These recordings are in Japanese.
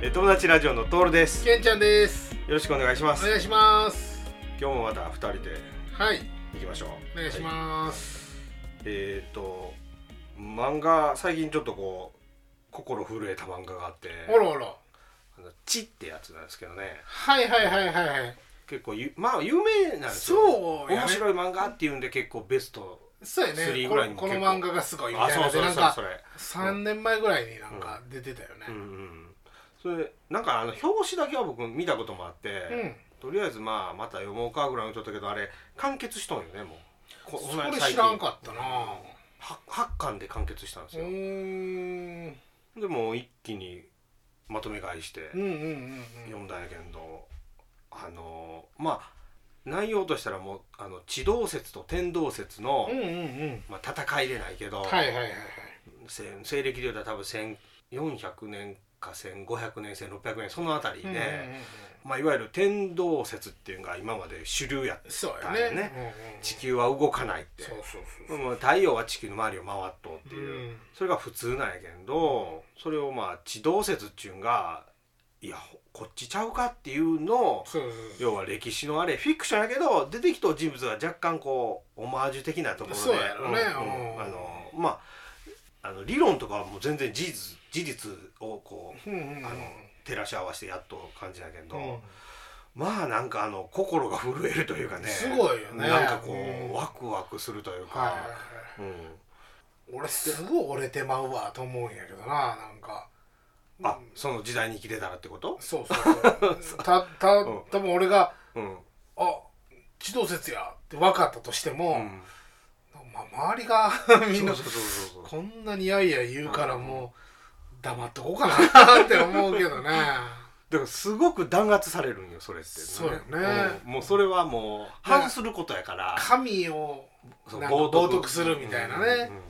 え友達ラジオのトールです。よけんちゃんです。ろしくお願いします。お願いします。今日もまた二人ではい。行きましょう。お願いしはい。ます、えっ、と漫画最近ちょっとこう心震えた漫画があって。おろおろあのチってやつなんですけどね。はいはいはいはいはい。結構ゆまあ有名なんですよ。そうやね面白い漫画っていうんで結構ベストそうやね。3こぐらいにもこの漫画がすごいみたいあそうそうなでなんかそうそれ。3年前ぐらいになんか出てたようんうねんそれなんかあの表紙だけは僕見たこともあって、うん、とりあえずまあまた読もうかぐらいのちょったけどあれ完結しとんよねもう。こそれ知らんかったな。は8巻で完結したんですうよ、でもう一気にまとめ買いして読んだんやけど、あのまあ内容としたらもうあの地動説と天動説の、うんうんうん。うんまあ、戦いでないけど、はいはいはいはい。せ西暦で言うたら多分1400年か1500年1600年そのあたりで、うんうんうんうん。まあ、いわゆる天動説っていうのが今まで主流やったそうやね。だよねうんうんうん。地球は動かないって太陽は地球の周りを回っとうっていう、うん。それが普通なんやけどそれをまあ地動説っていうんがいやこっちちゃうかっていうのを要は歴史のあれフィクションやけど出てきた人物が若干こうオマージュ的なところでね。うんうん。うん。あのまああの理論とかはもう全然事実事実をこううんうんうん。あの照らし合わせてやっと感じだけど、うん。まあなんかあの心が震えるというかねすごいよね。なんかこう、うん。ワクワクするというか、はいはいはい。うん、俺すごい折れてまうわと思うんやけどななんか。あその時代に生きてたらってこと？そうそうそう。たたうん。多分俺がうん、「あ地動説や」って分かったとしても、うん、まあ、周りがみんなこんなにやいや言うからもう黙っとこうかなって思うけどね。だからすごく弾圧されるんよそれって、そうよね。うん。もうそれはもう反することやから。神を冒涜。するみたいなね。うんうん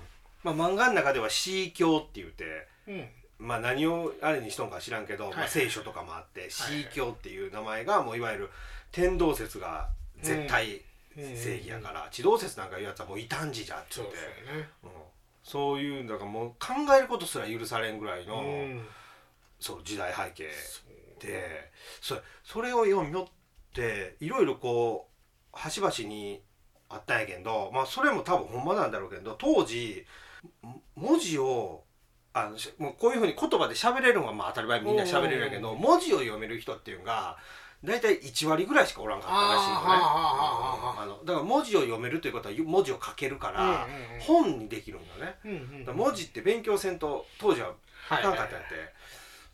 まあ、漫画の中では「シー教」って言ってうん。まあ何をあれにしとんか知らんけど、まあ、はい聖書とかもあって「いシー教」っていう名前がもういわゆる天動説が絶対正義やから、地動説なんかいうやつはもう異端児じゃってそう言ってそういうだからもう考えることすら許されんぐらいの、うん。そう時代背景で。そそれを読みよっていろいろこう端々にあったんやけどまあそれも多分ほんまなんだろうけど当時も文字をあのしもうこういうふうに言葉で喋れるのはまあ当たり前みんな喋れるんやけどうん。文字を読める人っていうのが大体1割ぐらいしかおらんかったらしいのね。あのだから文字を読めるということは文字を書けるから本にできるんよね。う文字って勉強せんと当時はあかんかったんやっ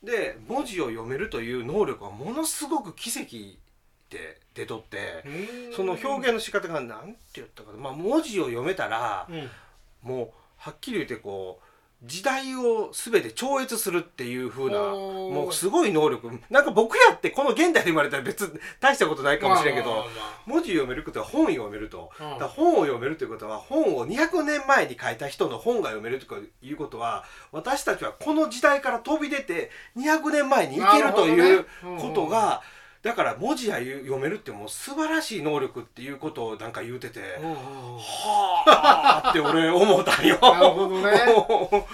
て、で文字を読めるという能力はものすごく奇跡で出とって、うん。その表現の仕方が何て言ったかな、まあ、文字を読めたらうん。もうはっきり言ってこう時代を全て超越するっていう風なもうすごい能力。なんか僕やってこの現代で生まれたら別に大したことないかもしれんけど、文字を読めることは本を読めると。だ本を読めるということは本を200年前に書いた人の本が読めるということは私たちはこの時代から飛び出て200年前に行けるというなるほどね。ことがだから文字や読めるってもう素晴らしい能力っていうことをなんか言うててはあって俺思ったんよ。なるほどね。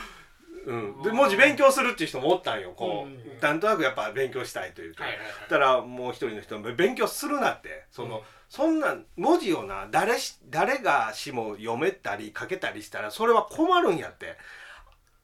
うん、で文字勉強するっていう人もおったんよこう。なんとなくやっぱ勉強したいというか。はいはいはい。だからもう一人の人も勉強するなって。その、うん。そんな文字をな誰し誰がしも読めたり書けたりしたらそれは困るんやって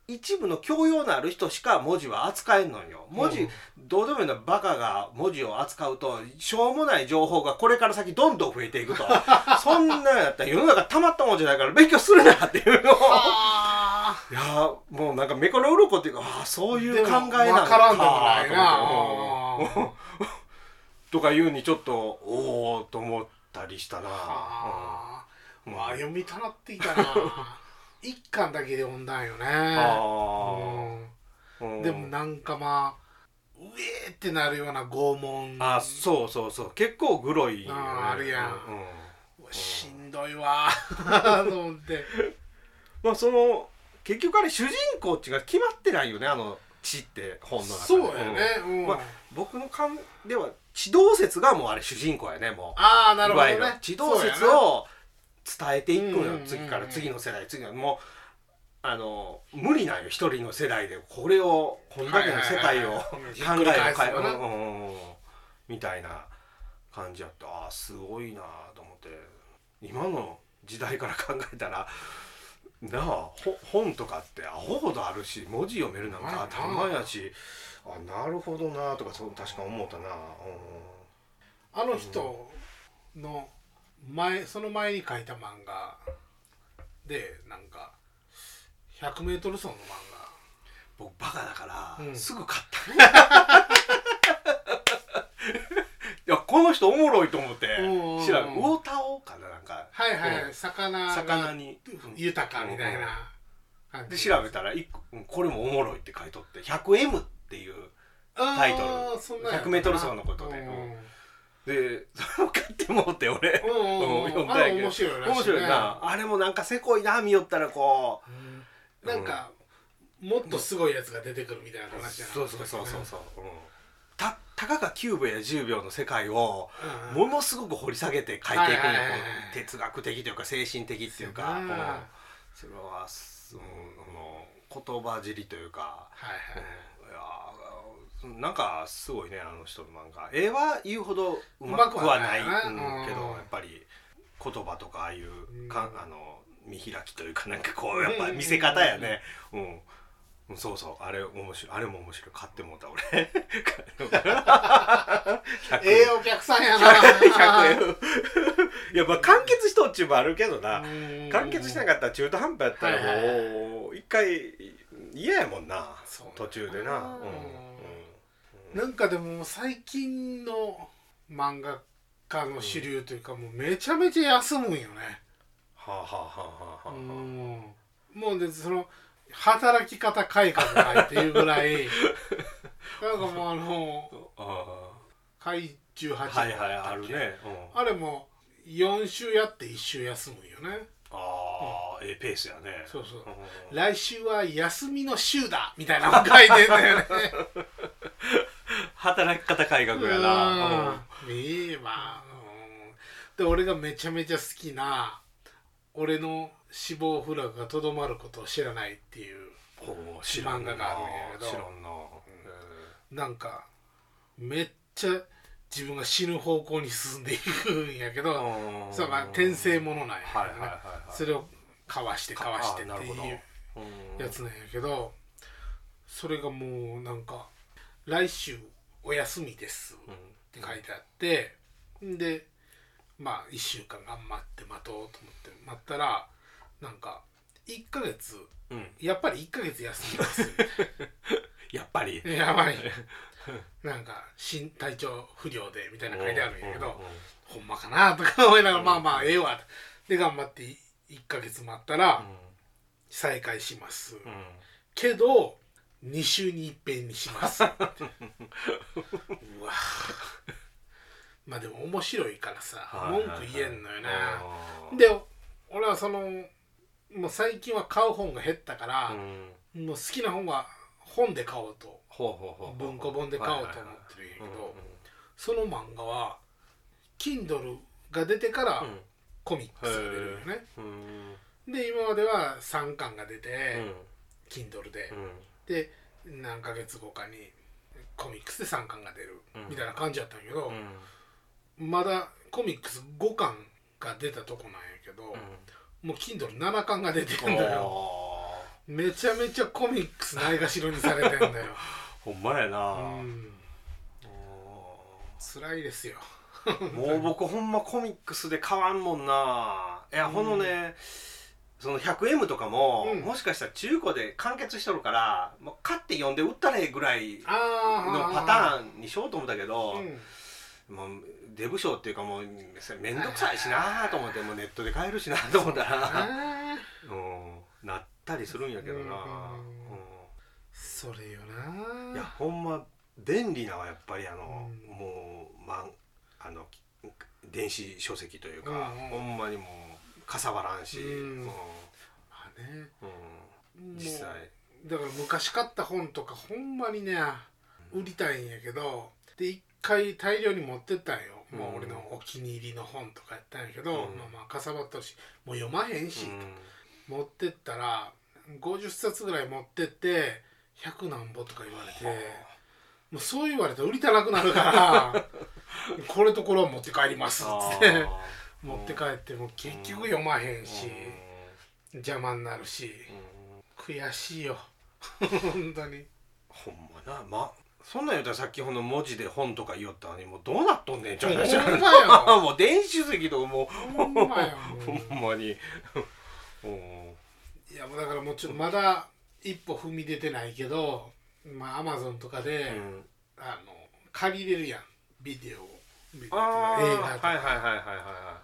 一部の教養のある人しか文字は扱えんのよ。文字、うんどうでもいいのバカが文字を扱うとしょうもない情報がこれから先どんどん増えていくと。そんなんやったら世の中たまったもんじゃないから勉強するなっていうの。をあ。いやーもうなんか目から鱗っていうかああそういう考えなのか。でもわからんでもないな。とかいうにちょっとおおと思ったりしたな、まあ。読みたなってきたな一巻だけで読んだんよね。あー。うん。うん。でもなんかまあうえーってなるような拷問。あそうそうそう。結構グロいよね。あーあるやん。うんしんどいわ。と思って。まあその結局あれ主人公っていうか決まってないよねあの「血」って本の中で。そうやね、うん。まあ僕の勘では地動説がもうあれ主人公やねもう。ああなるほどね。地動説を伝えていくのよ次から次の世代次のもあの無理なんよ一人の世代で。これをこんだけの世界を考えを変えうんみたいな感じやった。あーすごいなと思って。今の時代から考えたらなあほ本とかってアホほどあるし文字読めるなんか当たり前やしあなるほどなとかそう確か思ったな、うん。あの人の前その前に書いた漫画でなんか 100m 走の漫僕バカだから、うん。すぐ買った。いやこの人おもろいと思ってうん知らん。魚太郎かななんか。画はいはい、うん。魚が魚に。豊かみたいな感でじ調べたら一個うんこれもおもろいって書いとって 100M っていうタイトル。あーそんなんやった 100m 走のことで。うんで それを買ってもって俺うんうんうん。読んだんやけど。面白いらしいね。面白いな。あれもなんかせこいな見よったらこうなんか、もっとすごいやつが出てくるみたいな話じゃな。そうそうそうそうそう、うん、たたかが9秒や10秒の世界をうん。うんものすごく掘り下げて書いていくんや。哲学的というか精神的っていうか、そうんそれは、すうん、言葉尻というか、はいはいうんなんかすごいねあの人の漫画。絵は言うほどうまくくはな、いうんうん。けどやっぱり言葉とかああいううん。か、あの見開きというかなんかこうやっぱ見せ方やね。うん。うんそうそう。あれ面白い。あれも面白い。買ってもうた俺。ええお客さんやな。100円。いやまあ完結しとっちゅうもあるけどな。うん。完結しなかったら中途半端やったらもう一回嫌やもんな。途中でな、うんうんなんかでも最近の漫画家の主流というかもうめちゃめちゃ休むんよね。はあはあはあはあはあ。うん。もうでその働き方改革かいっていうぐらい。なんかもうあのあ怪獣あ八はいはいあるね、うん、あれも4週やって1週休むんよね。ああ、ええペースやね。そうそう。うん。来週は休みの週だみたいなの書いてんだよね 働き方改革やな。うん。いいわうん。で俺がめちゃめちゃ好きな俺の死亡フラグがとどまることを知らないっていう漫画があるんやけど。知らんな、なんかめっちゃ自分が死ぬ方向に進んでいくんやけどうん。そうまあ転生ものなんやけどはいはいはいはい。それをかわしてかわしてっていううん。やつなんやけどそれがもうなんか「来週お休みです」って書いてあってでまあ1週間頑張って待とうと思って待ったらなんか1ヶ月やっぱり1ヶ月休みます やっぱり。やばい。なんか身体調不良でみたいなの書いてあるんやけど、ほんまかなとか思いながら、まあまあええわで頑張って1ヶ月待ったら再開します、うん。けど2週に一遍にします。うわまあでも面白いからさ文句言えんのよな、うんで俺はそのもう最近は買う本が減ったからう、ん。もう好きな本は本で買おうと。文庫本で買おうと思ってるんやけど、その漫画は Kindle が出てからうん。コミックスが出るよね、うん。で今までは3巻が出て、うん。Kindle で、うんで何ヶ月後かにコミックスで3巻が出る、うん。みたいな感じやったんやけどう、ん。まだコミックス5巻が出たとこなんやけど、もう Kindle7 巻が出てるんだよ。あめちゃめちゃコミックスないがしろにされてんだよ。ー ほんまやな。うん。辛いですよ。もう僕ほんまコミックスで買わんもんな。いや、うん。ほのねその 100M とかも、うん。もしかしたら中古で完結しとるからもう買って読んで売ったらええぐらいあのパターンにしようと思ったけど、うん。もうデブ賞っていうかもうめんどくさいしなと思ってもうネットで買えるしなと思ったら、あー。うん、なったりするんやけどな、うそれよいやなほんま便利なはやっぱりあの、うん。もうまあの電子書籍というか、うんうん。ほんまにもうかさばらんし、うん。うん。まあねうん。実際。だから昔買った本とかほんまにね売りたいんやけどで一回大量に持ってったんよ、もう俺のお気に入りの本とかやったんやけど、うん。まあまあかさばったしもう読まへんし、持ってったら50冊ぐらい持ってって100何ぼとか言われてもうそう言われたら売りたなくなるから これとこれは持って帰りますっつって。あ持って帰っても結局読まへんーし邪魔になるしうん悔しいよ。本当に。ほんまな。まそんなん言うたらさっきほんの文字で本とか言おったのにもうどうなっとんねんちゃう話ほんまよ もう電子書籍とかもう。ほんまよ。ほもんまに。いやもうだからもうちょっとまだ一歩踏み出てないけどまあアマゾンとかで、うん。あの借りれるやん。ビデオビデオとああか映画はいはいはいはいはい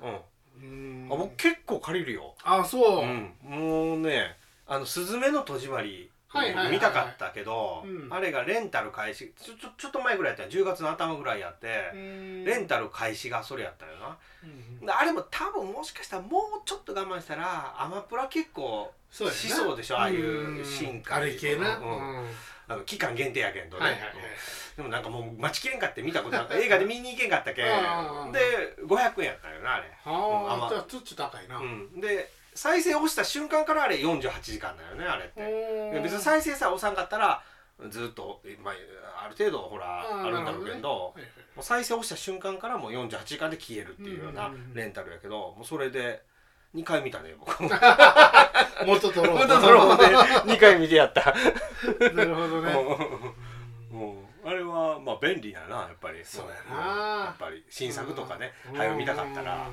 はい。うん。うん。あ僕結構借りるよ。あそう、うん。もうねあの「すずめの戸締まり」はいはいはいはい。見たかったけど、うん。あれがレンタル開始ちょちょちょっと前ぐらいやったよ。10月の頭ぐらいやって、うん。レンタル開始がそれやったよな、うんであれも多分もしかしたらもうちょっと我慢したらアマプラ結構しそうでしょああいう進化あれ系な、ううん。あの期間限定やけんどね、はいはいでもなんかもう待ちきれんかって見たことなんか映画で見に行けんかったけで500円やったよなあれ、あうんちょっと高いな、うん、で再生押した瞬間からあれ48時間だよねあれって。で別にさ再生さえ押さんかったらずっと、まあ、ある程度ほらあるんだろうけどなるほもう再生押した瞬間からもう48時間で消えるっていうようなうんうんうん。レンタルやけどもうそれで2回見たね僕。元取ろう元ドローで2回見てやった。なるほどね。もうあれはまあ便利だなやっぱり。そうやうんな。やっぱり新作とかねうん。早く見たかったら。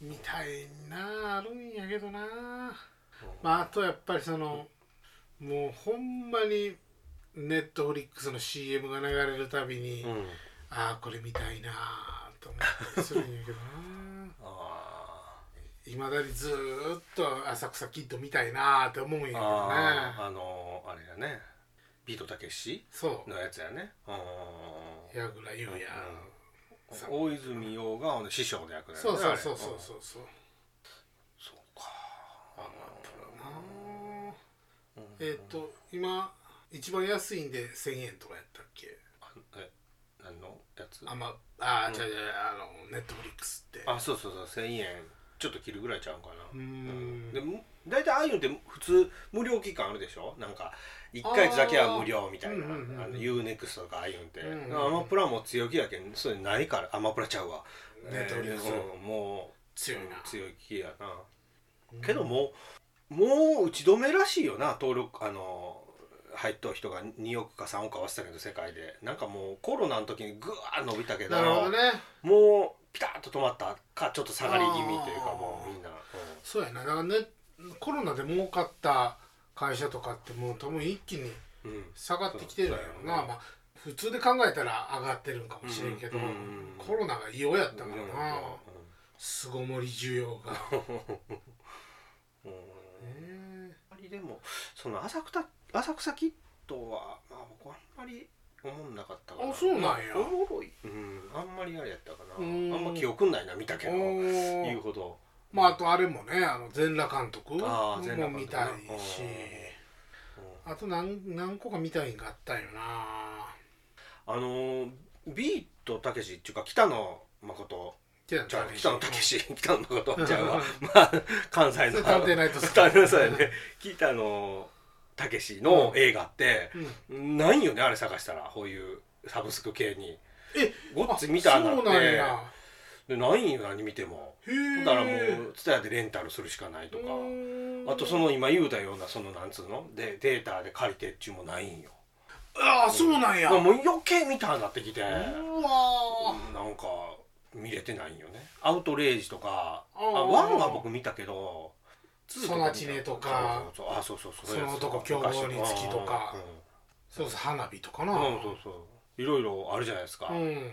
見たいなあるんやけどな。まああとやっぱりそのもうほんまにネットフリックスの CM が流れるたびに、うん。うんああこれ見たいなあと思ったりするんやけどな。あいまだにずーっと浅草キッド見たいなあって思うんやけーどねあのあれやねビートたけしそう。のやつやね。うん矢倉優也。さ大泉洋があの師匠の役だよねそうそうそうそううんそう。そうそうか。なあえっ、と今一番安いんで1000円とかやったっけ？あえ何のやつ？あまあじゃあじゃああのネットフリックスって。あそうそうそう1000円。ちょっと切るぐらいちゃうかな。うーん。でも大体ああいうのって普通無料期間あるでしょ？なんか1ヶ月だけは無料みたいなあー。うんうんうんあの UNEXT とかああいうのって、うんうんアマプラも強気やけんそれないからアマプラちゃうわ。ネットフリスうんもう強いな。強い気やな、けどもうもう打ち止めらしいよな登録あの入っとる人が2億か3億か合わせたけど世界で。なんかもうコロナの時にぐわー伸びたけどなるほどね。もうピタッと止まったかちょっと下がり気味というかもうみんな、そうやな。だからねコロナで儲かった会社とかってもう多分一気に下がってきてるんやろそうやななまあ普通で考えたら上がってるんかもしれんけど、うんうんうん。コロナが異様やったからうんな巣ごもり需要が。うん。うんねあんまりでもその浅草浅草キッドはまあ僕あんまり思んなかったあそうなんや。おもろい。うん。あんまりあれやったかな。あうん。んま記憶ないな見たけど。お言うーほどまああとあれもねあの全裸監督も見たいし。うん。あと何何個か見たいんがあったんよな。あのービートたけしっていうか北野誠。じゃあ北野たけし北野誠ちゃんまあ関西の。探偵ナイトスク探偵そうやね北野たけしの映画ってうん。ないんよねあれ探したら。こういうサブスク系に。えごっつ見たなっそうなんてやでないんよ何見ても。だからもうツタヤでレンタルするしかないとか。あとその今言うたようなそのなんつうの？でデータで借りてっちゅうもないんよ。ああそうなんや。もう余計見たなってきて。うわなんか見れてないんよね。アウトレイジとか。あワンは僕見たけどソナチネとか。そうそうそう。あそうそうそう。その男凶暴につきとか。そうそう花火とかな。うんうんそうそう。いろいろあるじゃないですか、うん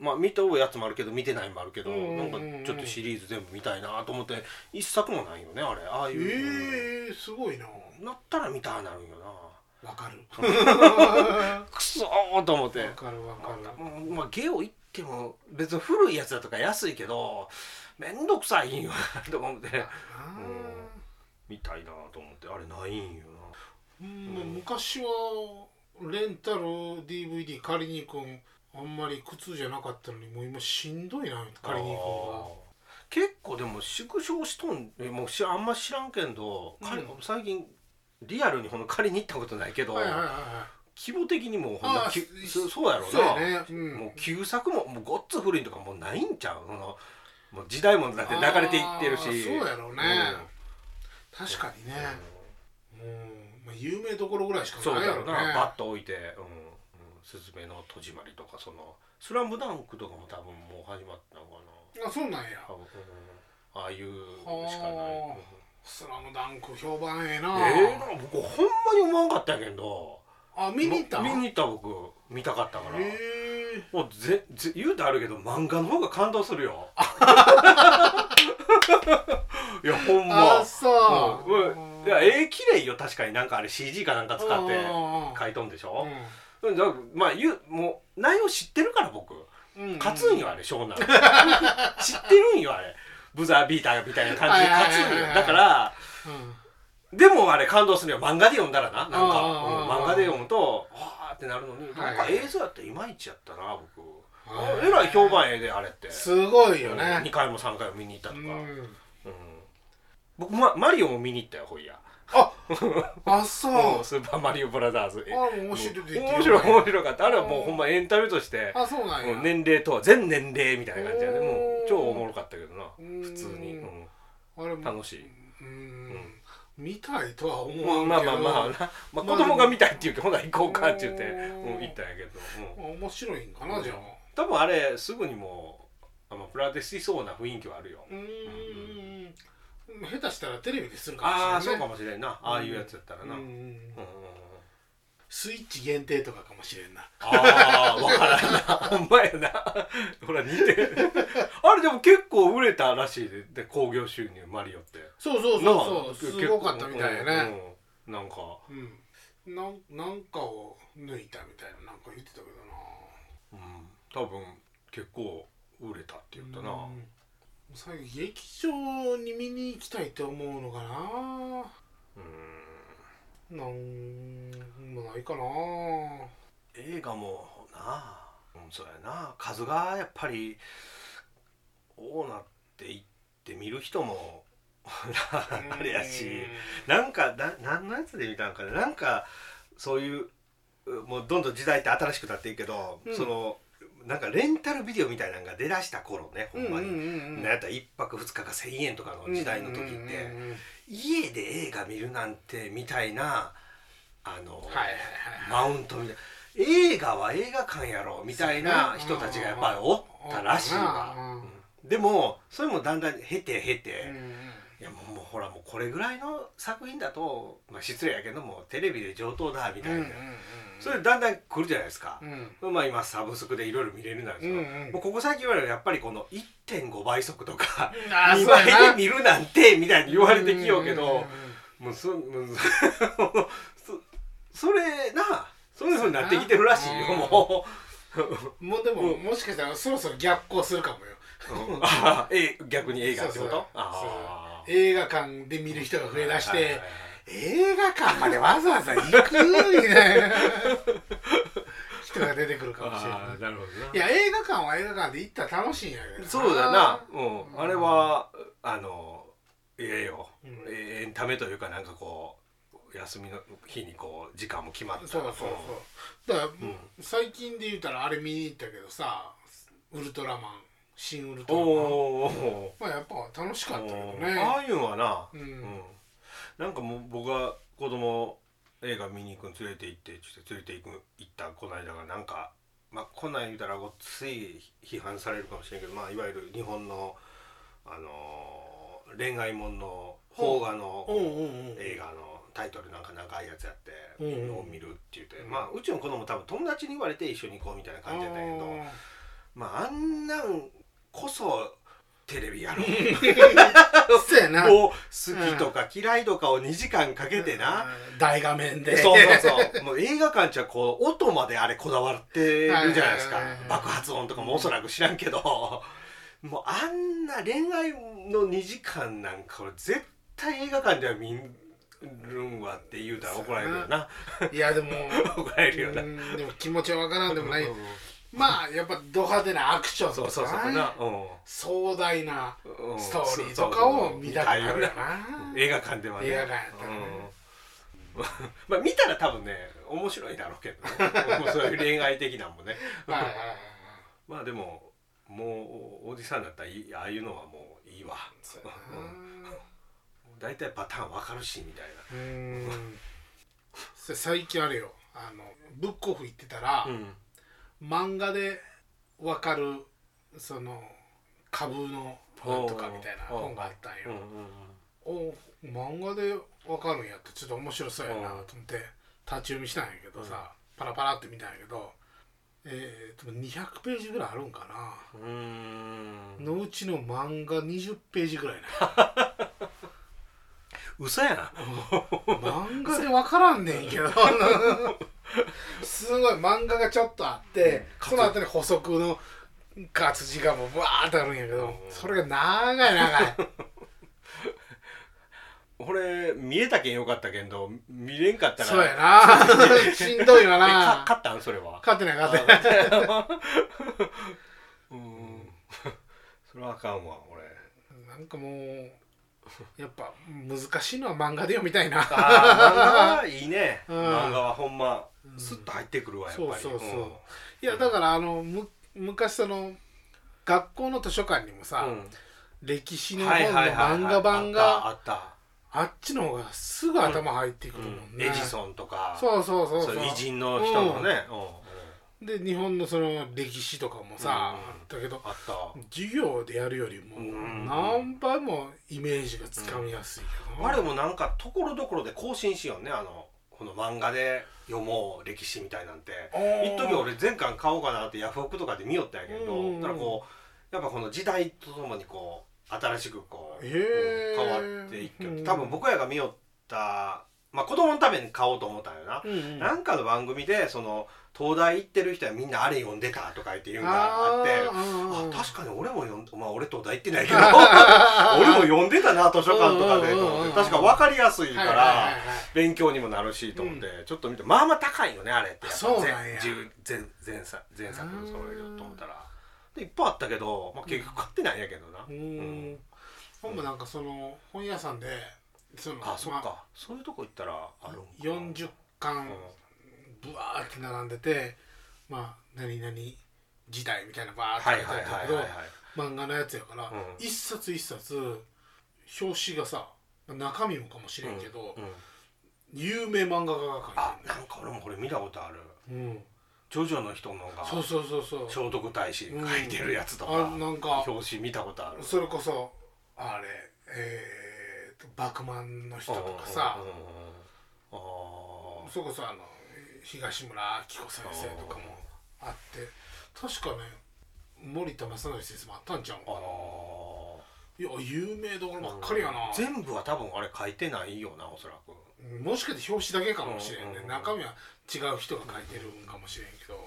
まあ見たやつもあるけど見てないもあるけど、うんうんうんうん。なんかちょっとシリーズ全部見たいなと思って一作もないよねあれ。ああいう、ええすごいな。なったら見たなるんよな。わかる。くそーと思って。わかるわかる。うんまあゲオ行っても別に古いやつだとか安いけどめんどくさいんよと思って。あ見たいなと思って。あれないんよーうん昔はレンタル DVD 借りに行くんあんまり苦痛じゃなかったのにもう今しんどいなな借りに行くのあー。結構でも縮小しとんえもうしあんま知らんけど、うん。彼最近リアルにほんの借りに行ったことないけど、はいはいはいはい。規模的にもうほんまそそうやろうそうなやね、うん、もう旧作ももうごっつ古いとかもうないんちゃうその？もう時代もだって流れていってるし。そうやろうね。確かにね。うん。もう、まあ、有名どころぐらいしかそうないやろうねだろうな。バッと置いて「うんうんすずめの戸締まり」とかその「スラムダンクとかも多分もう始まったのかな。あそうなんや。多分、うん。ああいうしかない。はあ「スラムダンク評判ええな、ええな僕ほんまに思わんかったんやけど。あ見に行った？見に行った僕。見たかったから。もうぜぜ言うてあるけど漫画の方が感動するよ。いやほんま。あそう、うん、いや絵綺麗よ確かに。なんかあれ CG かなんか使ってうん。書いとんでしょ、うん、まあ言うもう内容知ってるから僕。うん勝つんよあれ湘南。知ってるんよあれ。ブザービーターみたいな感じで勝つんよ。だからうん。でもあれ感動するよ。漫画で読んだらななんか、うんうんうんうん。漫画で読むとわーってなるのにはいなんか映像やったらいまいちやったな僕はい。えらい評判ええであれって。すごいよ2ね回も3回も見に行ったとか、うん。うん。僕、ま、マリオも見に行ったよほいやああそう。うんスーパーマリオブラザーズ。えあ面白い面白い面白かった。あれはもうほんまエンタメとしてあそうなんや。年齢とは全年齢みたいな感じでね。もう超おもろかったけどな。うん普通に、うん。あれも楽しい、うん。見たいとは思まあわんけど。まあまあまあな、まあ、まあ子供が見たいって言うけどほな行こうかって言って、うん、行ったんやけど、うん、面白いんかなじゃあ。多分あれすぐにもうプラテしそうな雰囲気はあるよ。うーん下手したらテレビでするかもしれない、ね、ああそうかもしれんな。ああいうやつやったらな、うんうんスイッチ限定とかかもしれんな。ああ分からんな。ほんまやな。ほら似てる。あれでも結構売れたらしいでで興行収入マリオって。そうそうそうそう。すごかったみたいやね、うん。うんなんか。うん、なんなんかを抜いたみたいななんか言ってたけどうん。多分結構売れたって言ったな、な。うん最近劇場に見に行きたいって思うのかな？うんなんもないかな。映画もな。うんそうやな。数がやっぱり多なっていって見る人も あれやしなんかな何のやつで見たんかな。なんかそういううもうどんどん時代って新しくなっていくけど、うん。そのなんかレンタルビデオみたいなのが出だした頃ねほんまに、なんやったら1泊2日か1,000円とかの時代の時って、家で映画見るなんてみたいなあの、マウントみたいな。映画は映画館やろみたいな人たちがやっぱりおったらしいわ、でもそれもだんだん経て経て、うんうんいやもうもうほらもうこれぐらいの作品だと、まあ、失礼やけどもテレビで上等だみたいな、それでだんだん来るじゃないですか。う、ん。まあ今サブスクでいろいろ見れるなんですよ、うんうん。もうここ最近はやっぱりこの1.5倍速とか2あーそうやな。倍で見るなんてみたいに言われてきようけど、うんもうそもうそそれなそういうふうになってきてるらしいようんももうでも、うん。もしかしたらそろそろ逆行するかもよ。う、うん。あえ逆に映画ってこと？そうそう。あー映画館で見る人が増えだして映画館までわざわざ行くみたいな人が出てくるかもしれあない。ーなるほどな。いや映画館は映画館で行ったら楽しいんやけどそうだな、うん。うんあれはあのええよ、うん。ええエンタメというかなんかこう休みの日にこう時間も決まった。そうそうそうだから、ん最近で言ったらあれ見に行ったけどさウルトラマン新ウルトおラマンおまあやっぱ楽しかったけどあねあいうのはな、うん。なんかもう僕が子供映画見に行くの連れて行ってちょっと連れて行く行ったこの間がなんかまあこんなん言うたらごっつい批判されるかもしれんけどまあいわゆる日本のあのー恋愛もんの邦画のうんうんうん映画のタイトルなんか長いやつやって、うんうん。を見るって言って、まあうちの子供多分友達に言われて一緒に行こうみたいな感じだったけどまああんなんこそテレビやろ そうやな。好きとか嫌いとかを2時間かけてな、うん。大画面で。そうそうそう。もう映画館じゃこう音まであれこだわってるじゃないですか。はいはいはいはい。爆発音とかもおそらく知らんけど。もうあんな恋愛の2時間なんか俺絶対映画館では見るんわって言うたら怒られるよな。いやでも。怒られるよな、うんでも気持ちはわからんでもない。うんまあやっぱド派手なアクションとかそうそうそうな、う。ん壮大なうん。ストーリーとかを見たくなるよな映画館ではね。映画館やったら。ねうん。まあ見たら多分ね面白いだろうけどね。そういう恋愛的なんもね。はいまあでももうおじさんだったらああいうのはもういいわ。大体パターンわかるしみたいな。最近あれよ。あのブックオフ行ってたら、うん漫画でわかるその株の本とかみたいな本があったんうんよ、うんお漫画でわかるんやってちょっと面白そうやなと思って立ち読みしたんやけどさ、パラパラって見たんやけどえー、と200ページぐらいあるんかうんうん。のうちの漫画20ページぐらいな 嘘やん。漫画で分からんねんけど すごい漫画がちょっとあってその後に補足の活字がもうバーってあるんやけどうん。それが長い長い。俺見えたけんよかったけど見れんかったらそうやな。しんどいわな。勝ったん？それは。勝ってない勝ってない。うん。それはあかんわ俺。なんかもうやっぱ難しいのは漫画で読みたいな。あー漫画はいいね、うん。漫画はほんまうん。スッと入ってくるわやっぱり。そうそうそう。いやだからあのむ昔その学校の図書館にもさ、うん。歴史うんの本の漫画版があったあっちの方がすぐ頭入ってくるもんね、エジソンとかそうそうそうそう。偉人の人のね、うんうん。で日本のその歴史とかもさ、ったけどあった。授業でやるよりもうん。何倍もイメージがつかみやすいけどあれもなんかところどころで更新しようね。あのこの漫画で読もう歴史みたいなんて。一時俺全巻買おうかなってヤフオクとかで見よったんやけど、だからこうやっぱこの時代とともにこう新しくこう、変わっていって、うん多分僕らが見よったまあ子供のために買おうと思ったんよな、うんうん。なんかの番組でその東大行ってる人はみんなあれ読んでたとか言って言うんがあってあ確かに俺も読んまあ俺東大行ってないけど 俺も読んでたな図書館とかでと思って確か分かりやすいから勉強にもなるしと思ってちょっと見てまあまあ高いよねあれって。やっぱそうなんや。全全前作前作のそれと思ったら。でいっぱいあったけど、まあ、結局買ってないんやけどな、うーん。ほんまなんかその本屋さんでそのあそっか、まあそういうとこ行ったらあるんか40巻ブワーって並んでてまあ何々時代みたいなバーって書いてあったけど漫画のやつやから、うん。一冊一冊表紙がさ中身もかもしれんけど、うん有名漫画家があ書いてなんか俺もこれ見たことある。るん。ジョジョの人のがうん、そうそうそうそう。聖徳太子書いてるやつとか、あなんか表紙見たことある。それこそあれえー、とバクマンの人とかさ。それこそあの東村明子先生とかもあって。確かね森田正則先生もあったんちゃうんかあなー。いや有名どころばっかりやな、全部は多分あれ書いてないよなおそらく。もしかして表紙だけかもしれんね、うん中身は違う人が書いてるんかもしれんけど。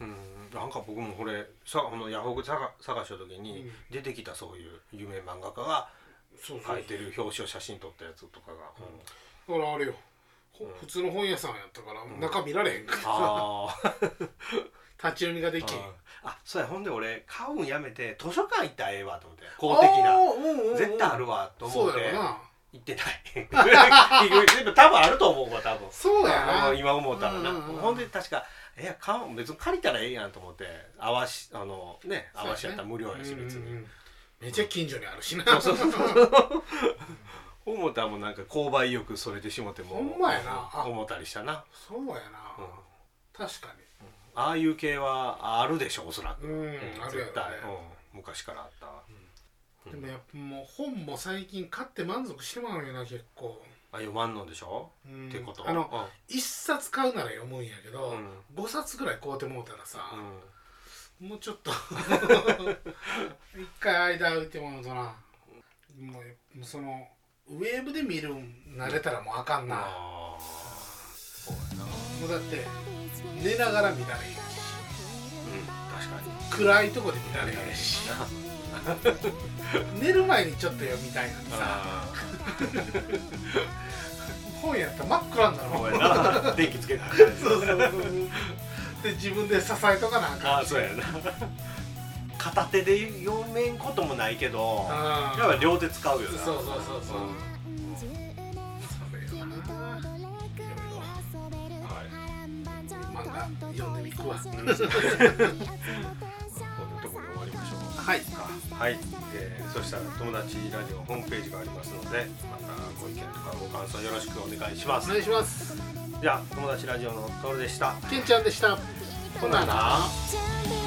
うん。なんか僕もこれさこのヤフオク探探した時にうん。出てきたそういう有名漫画家が書いてる表紙を写真撮ったやつとかが、うん。だからあれよ、ほうん。普通の本屋さんやったから、ん。中見られへん。からあー。立ち読みができん。あそうやほんで俺買うんやめて図書館行ったらええわと思って公的な。うんうんうん。絶対あるわと思って行ってない。多分あると思うわ多分。そうやな。今思ったらな、うんうんうん。ほんで確か「え買う別に借りたらええやん」と思ってあわしあのねあわしやったら無料やし別に、うんうんうんめっちゃ近所にあるしな。そうそうそう。思ったらもうなんか購買意欲それてしもてもほんまやな。あ思ったりしたな、そうやな、うん。確かああいう系はあるでしょおそらく、にうん、あるや絶対、ろねうん、昔からあった、でもやっぱもう本も最近買って満足してまうよな結構、あ読まんのでしょ、うん。ってこと。あの一冊買うなら読むんやけど、うん。五冊ぐらい買うてもうたらさ、うんもうちょっと。一回間置いてもらうとな。もうそのウェーブで見るん慣れたらもうあかんな、そうやな。もうだって寝ながら見られへんし。うん確かに。暗いとこで見られへんし。寝る前にちょっと読みたいのにさ。あ本やったら真っ暗になるあもん。電気つけたら そうそうそうで自分で支えとかなあかんあそうやな。片手で読めんこともないけどやっぱ両手使うよな。そうそうそうそう、うん。そはい。漫画読んでみくわ はい。はい、えーそしたら友達ラジオホームページがありますのでまたご意見とかご感想よろしくお願いします。お願いします。じゃあ友達ラジオのトールでした。けんちゃんでした。ほなな。ほなな。準備